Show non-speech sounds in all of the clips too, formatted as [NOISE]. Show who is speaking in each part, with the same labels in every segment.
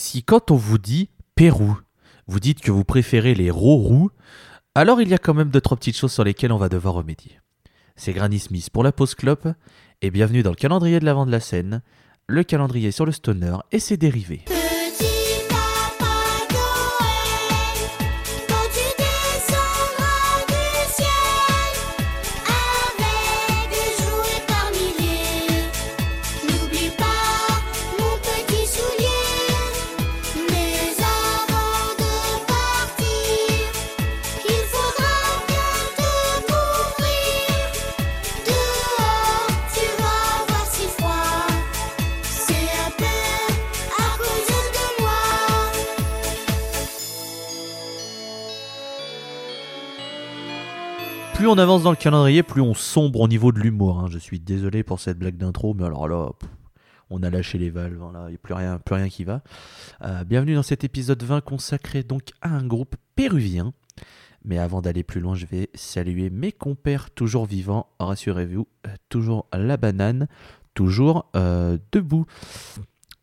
Speaker 1: Si quand on vous dit Pérou, vous dites que vous préférez les roux alors il y a quand même deux trois petites choses sur lesquelles on va devoir remédier. C'est Granny Smith pour la pause clope et bienvenue dans le calendrier de l'avant de la scène, le calendrier sur le stoner et ses dérivés. On avance dans le calendrier, plus on sombre au niveau de l'humour. hein. Je suis désolé pour cette blague d'intro, mais alors là, on a lâché les valves, hein, il n'y a plus rien, plus rien qui va. Euh, bienvenue dans cet épisode 20 consacré donc à un groupe péruvien. Mais avant d'aller plus loin, je vais saluer mes compères toujours vivants, rassurez-vous, euh, toujours la banane, toujours euh, debout.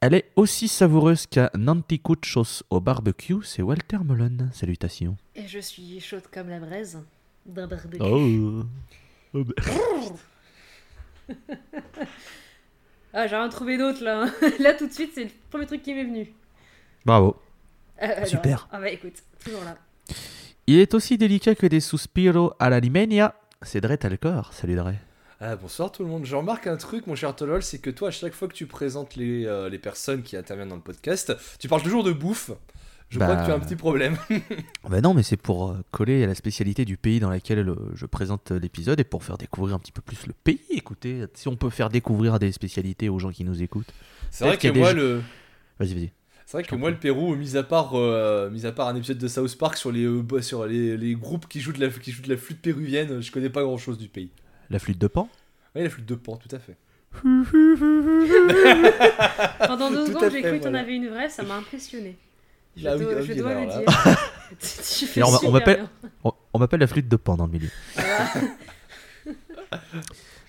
Speaker 1: Elle est aussi savoureuse qu'un anticuchos au barbecue, c'est Walter Mullen. Salutations.
Speaker 2: Et je suis chaude comme la braise d'un barbecue.
Speaker 1: Oh. Oh, bah. [LAUGHS]
Speaker 2: Ah, j'ai rien trouvé d'autre là. hein. [LAUGHS] Là tout de suite, c'est le premier truc qui m'est venu.
Speaker 1: Bravo.
Speaker 2: Euh, alors-
Speaker 1: Super.
Speaker 2: Ah bah écoute, toujours là.
Speaker 1: Il est aussi délicat que des suspiros à la limenia. C'est Dre Talcor. Salut Dre.
Speaker 3: Ah, bonsoir tout le monde. Je remarque un truc, mon cher Tolol, c'est que toi, à chaque fois que tu présentes les, euh, les personnes qui interviennent dans le podcast, tu parles toujours de bouffe. Je
Speaker 1: Bah.
Speaker 3: crois que tu as un petit problème. [LAUGHS]
Speaker 1: Ben non, mais c'est pour euh, coller à la spécialité du pays dans laquelle euh, je présente euh, l'épisode et pour faire découvrir un petit peu plus le pays. Écoutez, si on peut faire découvrir des spécialités aux gens qui nous écoutent.
Speaker 3: C'est vrai que moi, le.
Speaker 1: Vas-y, vas-y.
Speaker 3: C'est vrai que
Speaker 1: t'en
Speaker 3: moi, le Pérou, mis à part, euh, mis à part un épisode de South Park sur les, euh, bah, sur les, les groupes qui jouent, de la, qui jouent de la flûte péruvienne, je connais pas grand chose du pays.
Speaker 1: La flûte de pan?
Speaker 3: Oui, la flûte de pan, tout à fait. [LAUGHS]
Speaker 2: Pendant deux
Speaker 3: Tout
Speaker 2: secondes, j'ai cru que t'en
Speaker 3: voilà.
Speaker 2: avais une vraie, ça m'a impressionné. Je
Speaker 3: oui,
Speaker 2: dois, je
Speaker 3: oui,
Speaker 2: dois
Speaker 3: alors
Speaker 2: le
Speaker 3: là.
Speaker 2: dire. [LAUGHS] [LAUGHS] tu fais
Speaker 1: Et on m'appelle-
Speaker 2: bien.
Speaker 1: On, on m'appelle la flûte de pan dans le milieu. [LAUGHS]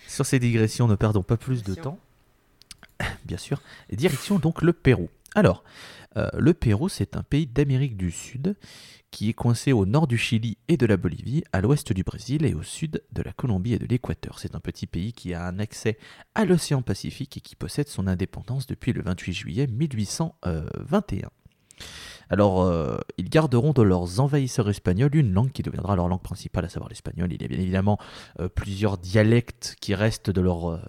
Speaker 1: Sur ces digressions, ne perdons pas plus de temps. [COUGHS] Bien sûr. Et direction donc le Pérou. Alors, euh, le Pérou, c'est un pays d'Amérique du Sud qui est coincé au nord du Chili et de la Bolivie, à l'ouest du Brésil et au sud de la Colombie et de l'Équateur. C'est un petit pays qui a un accès à l'océan Pacifique et qui possède son indépendance depuis le 28 juillet 1821. Alors, euh, ils garderont de leurs envahisseurs espagnols une langue qui deviendra leur langue principale, à savoir l'espagnol. Il y a bien évidemment euh, plusieurs dialectes qui restent de leur euh,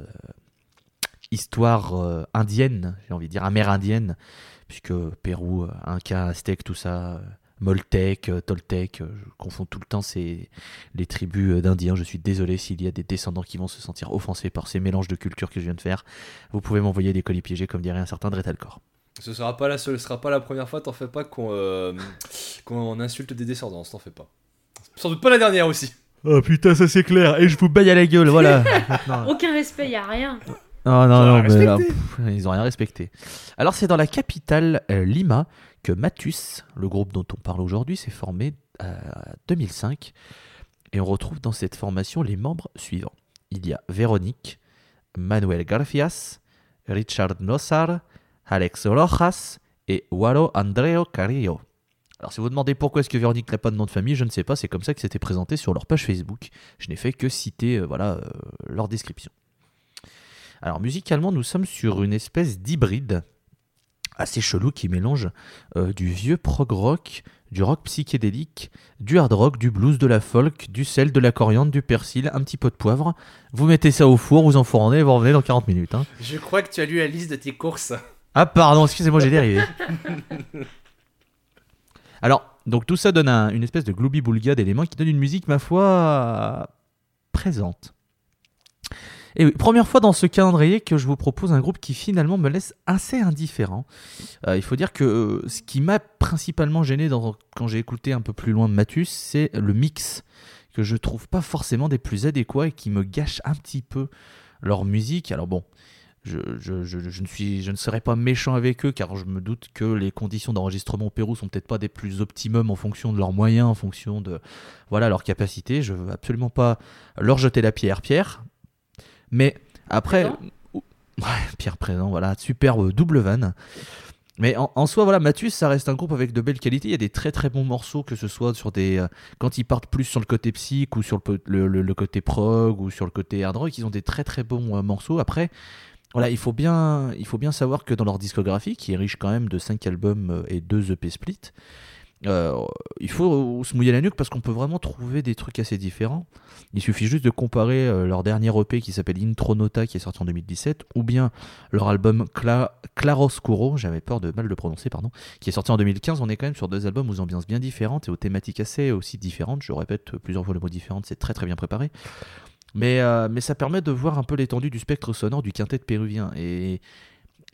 Speaker 1: histoire indienne, j'ai envie de dire amérindienne, puisque Pérou, Inca, Aztèque, tout ça, Toltèque, euh, je confonds tout le temps ces, les tribus d'Indiens. Je suis désolé s'il y a des descendants qui vont se sentir offensés par ces mélanges de cultures que je viens de faire. Vous pouvez m'envoyer des colis piégés, comme dirait un certain Dretalcor.
Speaker 3: Ce sera pas la seule, ce sera pas la première fois, t'en fais pas qu'on euh, qu'on insulte des descendants, t'en fais pas. Sans doute pas la dernière aussi.
Speaker 1: Oh putain, ça c'est clair, et je vous baille à la gueule, voilà. [LAUGHS]
Speaker 2: Aucun respect, y a rien.
Speaker 1: Non, non,
Speaker 3: Ils ont
Speaker 1: non,
Speaker 3: rien
Speaker 1: mais là, pff, ils ont rien respecté. Alors, c'est dans la capitale euh, Lima que Matus, le groupe dont on parle aujourd'hui, s'est formé euh, en 2005. Et on retrouve dans cette formation les membres suivants. Il y a Véronique, Manuel Garfias, Richard Nossar, Alex Rojas et Waro Andreo Carrillo. Alors, si vous demandez pourquoi est-ce que Véronique n'a pas de nom de famille, je ne sais pas, c'est comme ça que c'était présenté sur leur page Facebook. Je n'ai fait que citer euh, voilà, euh, leur description. Alors musicalement, nous sommes sur une espèce d'hybride assez chelou qui mélange euh, du vieux prog rock, du rock psychédélique, du hard rock, du blues, de la folk, du sel, de la coriandre, du persil, un petit peu de poivre. Vous mettez ça au four, vous enfournez et vous revenez dans 40 minutes. hein.
Speaker 3: Je crois que tu as lu la liste de tes courses.
Speaker 1: Ah pardon, excusez-moi, j'ai dérivé. Alors, donc tout ça donne un- une espèce de gloubi-boulga d'éléments qui donne une musique, ma foi, présente. Et oui, première fois dans ce calendrier que je vous propose un groupe qui finalement me laisse assez indifférent. Euh, il faut dire que euh, ce qui m'a principalement gêné quand j'ai écouté un peu plus loin Mathus, c'est le mix que je trouve pas forcément des plus adéquats et qui me gâche un petit peu leur musique. Alors bon, je, je- je- je ne suis, je ne serai pas méchant avec eux car je me doute que les conditions d'enregistrement au Pérou sont peut-être pas des plus optimum en fonction de leurs moyens, en fonction de voilà leur capacité. Je veux absolument pas leur jeter la pierre, Pierre. Mais après, ouais, Pierre présent, voilà, superbe double vanne. Mais en, en soi, voilà, Mathius, ça reste un groupe avec de belles qualités. Il y a des très très bons morceaux, que ce soit sur des. euh, quand ils partent plus sur le côté psych ou sur le, po- le, le- le côté prog ou sur le côté hard rock, ils ont des très très bons euh, morceaux. Après, voilà, il faut, bien, il faut bien savoir que dans leur discographie, qui est riche quand même de 5 albums euh, et 2 EP split, euh, il faut se mouiller la nuque parce qu'on peut vraiment trouver des trucs assez différents. Il suffit juste de comparer euh, leur dernier EP qui s'appelle Intronota qui est sorti en 2017 ou bien leur album Cla Claroscuro, j'avais peur de mal le prononcer, pardon, qui est sorti en 2015. On est quand même sur deux albums aux ambiances bien différentes et aux thématiques assez aussi différentes. Je répète plusieurs fois le mot différente, c'est très très bien préparé. Mais, euh, mais ça permet de voir un peu l'étendue du spectre sonore du quintet péruvien. Et,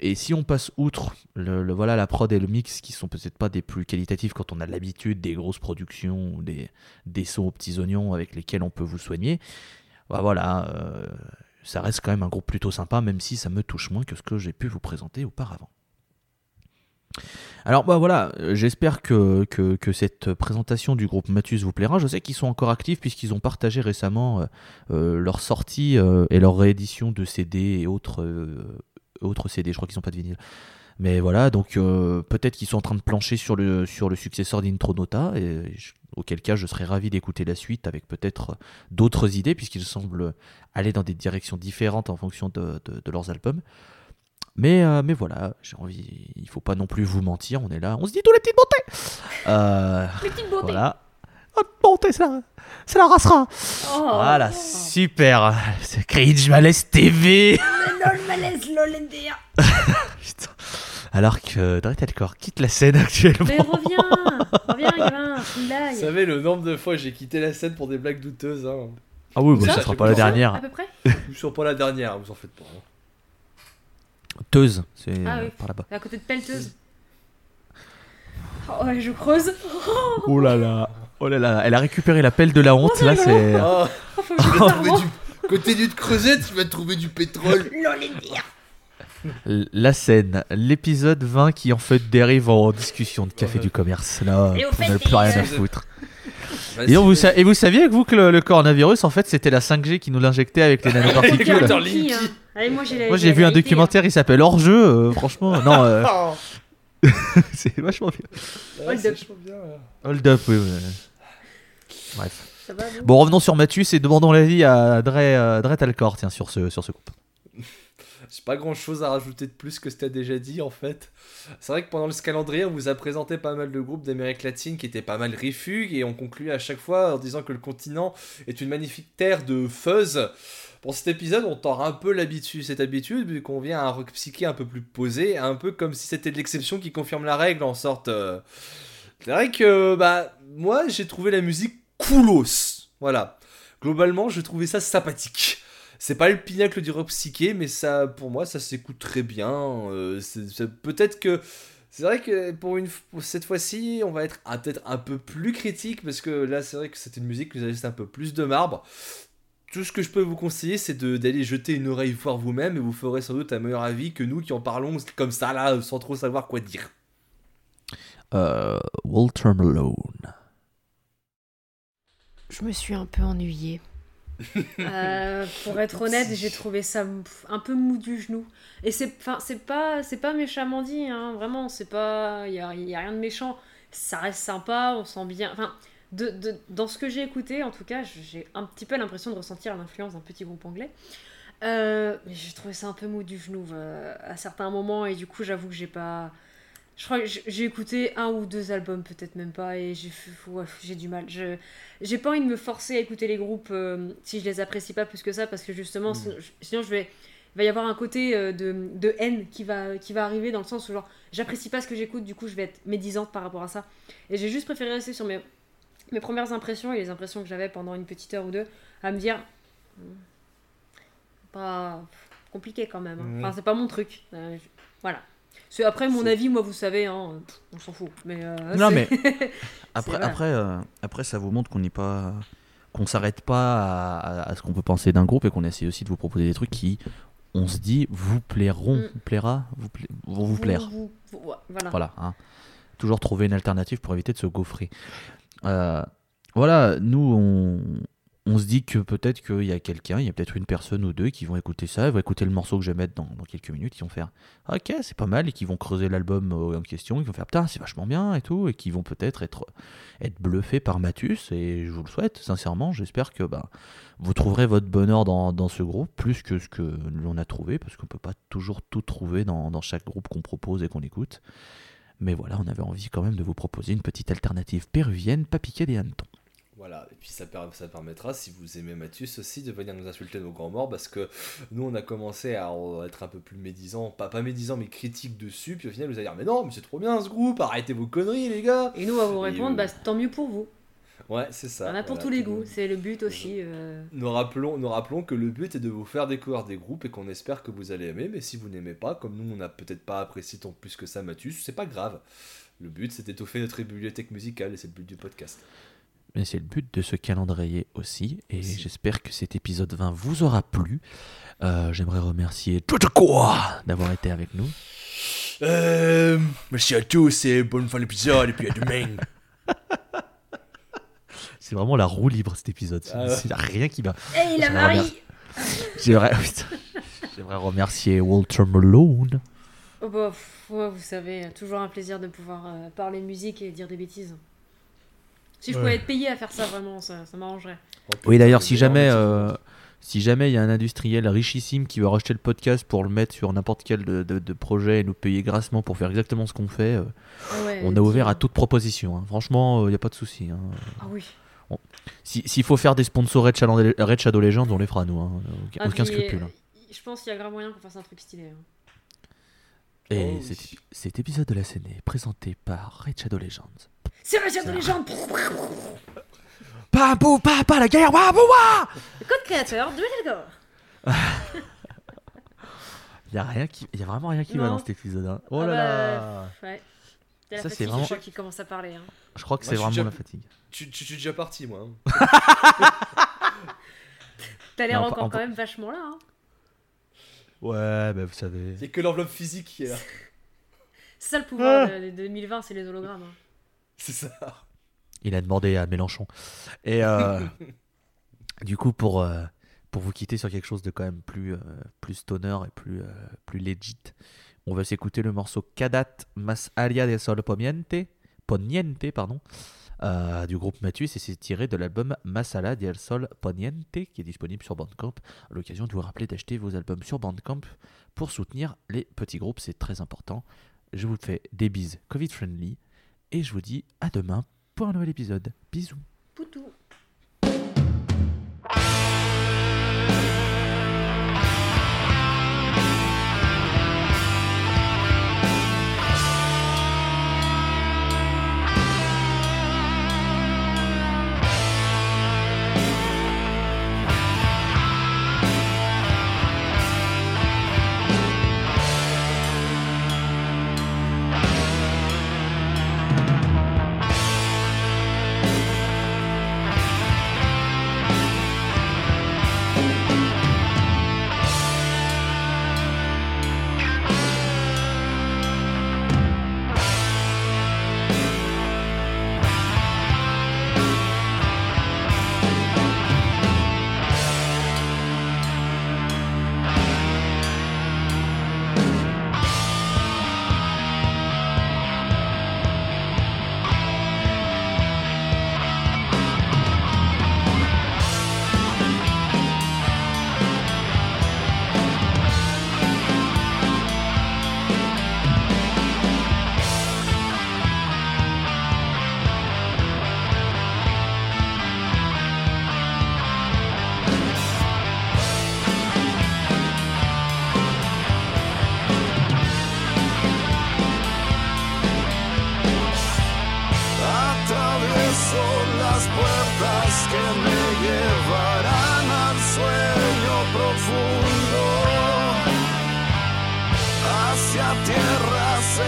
Speaker 1: et si on passe outre le, voilà, la prod et le mix, qui sont peut-être pas des plus qualitatifs quand on a l'habitude des grosses productions ou des, des sons aux petits oignons avec lesquels on peut vous soigner, bah voilà, euh, ça reste quand même un groupe plutôt sympa, même si ça me touche moins que ce que j'ai pu vous présenter auparavant. Alors bah voilà, euh, j'espère que, cette présentation du groupe Mathus vous plaira. Je sais qu'ils sont encore actifs puisqu'ils ont partagé récemment euh, euh, leur sortie et leur réédition de CD et autres, autres CD. Je crois qu'ils n'ont pas de vinyle. Mais voilà, donc peut-être qu'ils sont en train de plancher sur le, sur le successeur d'Intronota, et auquel cas je serais ravi d'écouter la suite avec peut-être d'autres idées, puisqu'ils semblent aller dans des directions différentes en fonction de leurs albums. Mais, euh, mais voilà, j'ai envie, il faut pas non plus vous mentir, on est là, on se dit tous les petites bontés Euh,
Speaker 2: Les petites beautés.
Speaker 1: Voilà. Oh, bonté, c'est la, c'est la racera
Speaker 2: Oh.
Speaker 1: Voilà, super C'est Cringe Malaise TV
Speaker 2: Lol, malaise, lol, NDR. [LAUGHS]
Speaker 1: Putain. Alors que Dretelcore quitte la scène actuellement.
Speaker 2: Mais reviens, reviens, gamin,
Speaker 3: Vous savez le nombre de fois j'ai quitté la scène pour des blagues douteuses. Hein.
Speaker 1: Ah oui,
Speaker 2: bah,
Speaker 1: ça
Speaker 2: ça,
Speaker 1: sera pas la
Speaker 3: ça.
Speaker 2: À
Speaker 1: dernière.
Speaker 2: peu près [LAUGHS]
Speaker 3: Vous sur pas la dernière, vous en faites pas. hein.
Speaker 1: Teuse, c'est
Speaker 2: Ah
Speaker 1: euh,
Speaker 2: oui.
Speaker 1: par là-bas.
Speaker 2: À côté de pelleteuse. Oh, ouais, je creuse. [LAUGHS]
Speaker 1: Oh là là, oh là là, elle a récupéré la pelle de la honte, là c'est...
Speaker 2: Oh,
Speaker 3: vas
Speaker 2: trouve
Speaker 3: trouver du... De creuser, tu vas trouver du pétrole.
Speaker 2: Lol, NDR.
Speaker 1: La scène, l'épisode 20 qui en fait dérive en discussion de café
Speaker 3: Ouais.
Speaker 1: du commerce. Là,
Speaker 2: Et
Speaker 1: on n'a plus rien à foutre. Et, vous,
Speaker 3: vas-y.
Speaker 1: sa- et vous saviez que vous que le, le coronavirus, en fait, c'était la 5G qui nous l'injectait avec les [LAUGHS] nanoparticules
Speaker 2: hein. Allez, moi j'ai la-
Speaker 1: Moi
Speaker 2: j'ai
Speaker 1: vu un
Speaker 2: vérité,
Speaker 1: documentaire, il s'appelle Hors-jeu, euh, franchement. Non, euh, [LAUGHS] [LAUGHS]
Speaker 3: Ah,
Speaker 1: c'est vachement bien.
Speaker 3: ouais,
Speaker 2: Hold
Speaker 3: c'est
Speaker 2: up.
Speaker 1: Hold up, oui. oui. Bref.
Speaker 2: hein. Ça va, vous?
Speaker 1: Bon, revenons sur Mathius et demandons l'avis à Dre, euh, Dre Talcor, tiens, sur ce, sur ce groupe.
Speaker 3: J'ai pas grand chose à rajouter de plus que ce que t'as déjà dit en fait. C'est vrai que pendant ce calendrier, on vous a présenté pas mal de groupes d'Amérique latine qui étaient pas mal rifugues et on conclut à chaque fois en disant que le continent est une magnifique terre de fuzz. Pour cet épisode, on tord un peu l'habitude, cette habitude, vu qu'on vient à un rock psyché un peu plus posé, un peu comme si c'était de l'exception qui confirme la règle en sorte. euh, C'est vrai que bah moi j'ai trouvé la musique coolos. Voilà. Globalement, je trouvais ça sympathique. C'est pas le pinacle du rock psyché, mais ça, pour moi, ça s'écoute très bien. Euh, Peut-être que. C'est vrai que pour, une, pour cette fois-ci, on va être peut-être un peu plus critique, parce que là, c'est vrai que c'était une musique qui nous a laissé un peu plus de marbre. Tout ce que je peux vous conseiller, c'est de- d'aller jeter une oreille voir vous-même, et vous ferez sans doute un meilleur avis que nous qui en parlons comme ça, là, sans trop savoir quoi dire.
Speaker 1: Euh, Walter Malone.
Speaker 4: Je me suis un peu ennuyée.
Speaker 2: Euh, pour [LAUGHS] être honnête, j'ai trouvé ça un peu mou du genou. Et c'est, c'est pas, c'est pas méchamment dit, hein. Vraiment, c'est pas, il y a, y a rien de méchant. Ça reste sympa, on sent bien. Enfin, de, de- dans ce que j'ai écouté, en tout cas, j'ai un petit peu l'impression de ressentir l'influence d'un petit groupe anglais. Euh, mais j'ai trouvé ça un peu mou du genou euh, à certains moments et du coup, j'avoue que j'ai pas. Je crois que j'ai écouté un ou deux albums, peut-être même pas, et j'ai ouais, du mal. Je, j'ai pas envie de me forcer à écouter les groupes euh, si je les apprécie pas plus que ça parce que justement
Speaker 3: Mm.
Speaker 2: sinon, je- sinon je vais il va y avoir un côté euh, de, de haine qui va, qui va arriver dans le sens où genre j'apprécie pas ce que j'écoute du coup je vais être médisante par rapport à ça et j'ai juste préféré rester sur mes, mes premières impressions et les impressions que j'avais pendant une petite heure ou deux à me dire hmm, pas compliqué quand même hein.
Speaker 3: Mhm.
Speaker 2: enfin c'est pas mon truc Euh, je- voilà c'est après mon avis moi vous savez hein, on s'en fout mais euh,
Speaker 1: Non, mais [LAUGHS] Après, après, euh, après, ça vous montre qu'on n'est pas, qu'on s'arrête pas à, ce qu'on peut penser d'un groupe et qu'on essaie aussi de vous proposer des trucs qui, on se dit, vous plairont,
Speaker 2: Mm.
Speaker 1: vous plaira, vous pla- vont vous, plaire.
Speaker 2: vous- vous- ouais, voilà
Speaker 1: Voilà. hein. Toujours trouver une alternative pour éviter de se gaufrer. Euh, voilà, nous, on, on se dit que peut-être qu'il y a quelqu'un, il y a peut-être une personne ou deux qui vont écouter ça, ils vont écouter le morceau que je vais mettre dans, quelques minutes, ils vont faire Ok, c'est pas mal, et qui vont creuser l'album euh, en question, ils vont faire Putain, c'est vachement bien et tout, et qui vont peut-être être, bluffés par Mathus, et je vous le souhaite, sincèrement, j'espère que bah, vous trouverez votre bonheur dans, ce groupe, plus que ce que l'on a trouvé, parce qu'on peut pas toujours tout trouver dans, dans chaque groupe qu'on propose et qu'on écoute. Mais voilà, on avait envie quand même de vous proposer une petite alternative péruvienne, pas piquer des hannetons.
Speaker 3: Voilà, et puis ça, ça permettra, si vous aimez Mathius aussi, de venir nous insulter nos grands morts, parce que nous, on a commencé à être un peu plus médisants, pas, pas médisants, mais critiques dessus, puis au final, vous allez dire, mais non, mais c'est trop bien ce groupe, arrêtez vos conneries, les gars
Speaker 2: Et nous, à vous répondre,
Speaker 3: euh,
Speaker 2: bah, tant mieux pour vous.
Speaker 3: Ouais, c'est ça.
Speaker 2: En a pour
Speaker 3: voilà,
Speaker 2: tous les goûts, c'est le but aussi. euh.
Speaker 3: Nous rappelons, nous rappelons que le but est de vous faire découvrir des groupes et qu'on espère que vous allez aimer, mais si vous n'aimez pas, comme nous, on n'a peut-être pas apprécié tant plus que ça, Mathius, c'est pas grave. Le but, c'est d'étoffer notre bibliothèque musicale, et c'est le but du podcast.
Speaker 1: Mais c'est le but de ce calendrier aussi. Et j'espère que cet épisode 20 vous aura plu. Euh, J'aimerais remercier tout quoi d'avoir été avec nous.
Speaker 3: Euh, merci à tous et bonne fin d'épisode, et puis à demain. [LAUGHS]
Speaker 1: C'est vraiment la roue libre cet épisode.
Speaker 3: Ah ouais.
Speaker 1: c'est rien qui va.
Speaker 2: Hey, la Marie
Speaker 1: J'aimerais remercier Walter Malone.
Speaker 2: Oh bah, pff, ouais, vous savez, toujours un plaisir de pouvoir euh, parler musique et dire des bêtises. Si je
Speaker 1: Ouais.
Speaker 2: pouvais être payé à faire ça, vraiment, ça, ça m'arrangerait.
Speaker 1: Oui, d'ailleurs, si jamais, euh, si jamais il y a un industriel richissime qui veut racheter le podcast pour le mettre sur n'importe quel de, de- de projet et nous payer grassement pour faire exactement ce qu'on fait, euh,
Speaker 2: ouais,
Speaker 1: on est ouvert
Speaker 2: euh,
Speaker 1: à toute proposition. hein. Franchement, il n'y a pas de souci. hein.
Speaker 2: Ah oui.
Speaker 1: Si- S'il faut faire des sponsors Red Shadow, Red Shadow Legends, on les fera nous. hein. Aucun,
Speaker 2: Ah,
Speaker 1: aucun scrupule.
Speaker 2: euh. Je pense qu'il y a grave moyen qu'on fasse un truc stylé. hein.
Speaker 1: Et
Speaker 3: Oh, oui.
Speaker 1: cet, cet épisode de la scène est présenté par Red Shadow Legends.
Speaker 2: C'est Richard de légende
Speaker 1: Pas bou, pas, pas la guerre, wa, bou, wa
Speaker 2: Le code créateur de Metalcore [LAUGHS]
Speaker 1: Il y a rien qui, il y a vraiment rien qui va
Speaker 2: Non.
Speaker 1: dans cet épisode. hein. Oh
Speaker 2: Ah
Speaker 1: là
Speaker 2: bah,
Speaker 1: là.
Speaker 2: Ouais. C'est la
Speaker 1: Ça, c'est
Speaker 2: fatigue,
Speaker 1: vraiment-
Speaker 2: je crois, qui commence à parler. hein.
Speaker 1: Je crois que
Speaker 3: Moi,
Speaker 1: c'est
Speaker 3: je suis
Speaker 1: vraiment
Speaker 3: déjà-
Speaker 1: la fatigue.
Speaker 3: Tu, tu, tu es déjà parti, moi. hein. [LAUGHS]
Speaker 2: T'as l'air encore quand même vachement là. Hein.
Speaker 1: Ouais, bah vous savez.
Speaker 3: A que l'enveloppe physique qui est là. [LAUGHS]
Speaker 2: C'est ça le pouvoir
Speaker 1: Ah.
Speaker 2: de, de 2020, c'est les hologrammes. hein. [LAUGHS]
Speaker 3: C'est ça.
Speaker 1: Il a demandé à Mélenchon. Et euh, [LAUGHS] du coup, pour, euh, pour vous quitter sur quelque chose de quand même plus, euh, plus stoner et plus, euh, plus legit, on va s'écouter le morceau Cadat Mas Alia del Sol Poniente, Poniente pardon, du groupe Mathus et c'est tiré de l'album Masala del Sol Poniente qui est disponible sur Bandcamp. À l'occasion de vous rappeler d'acheter vos albums sur Bandcamp pour soutenir les petits groupes, c'est très important. Je vous fais des bises Covid friendly et je vous dis à demain pour un nouvel épisode. Bisous.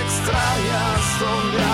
Speaker 5: extrañas donde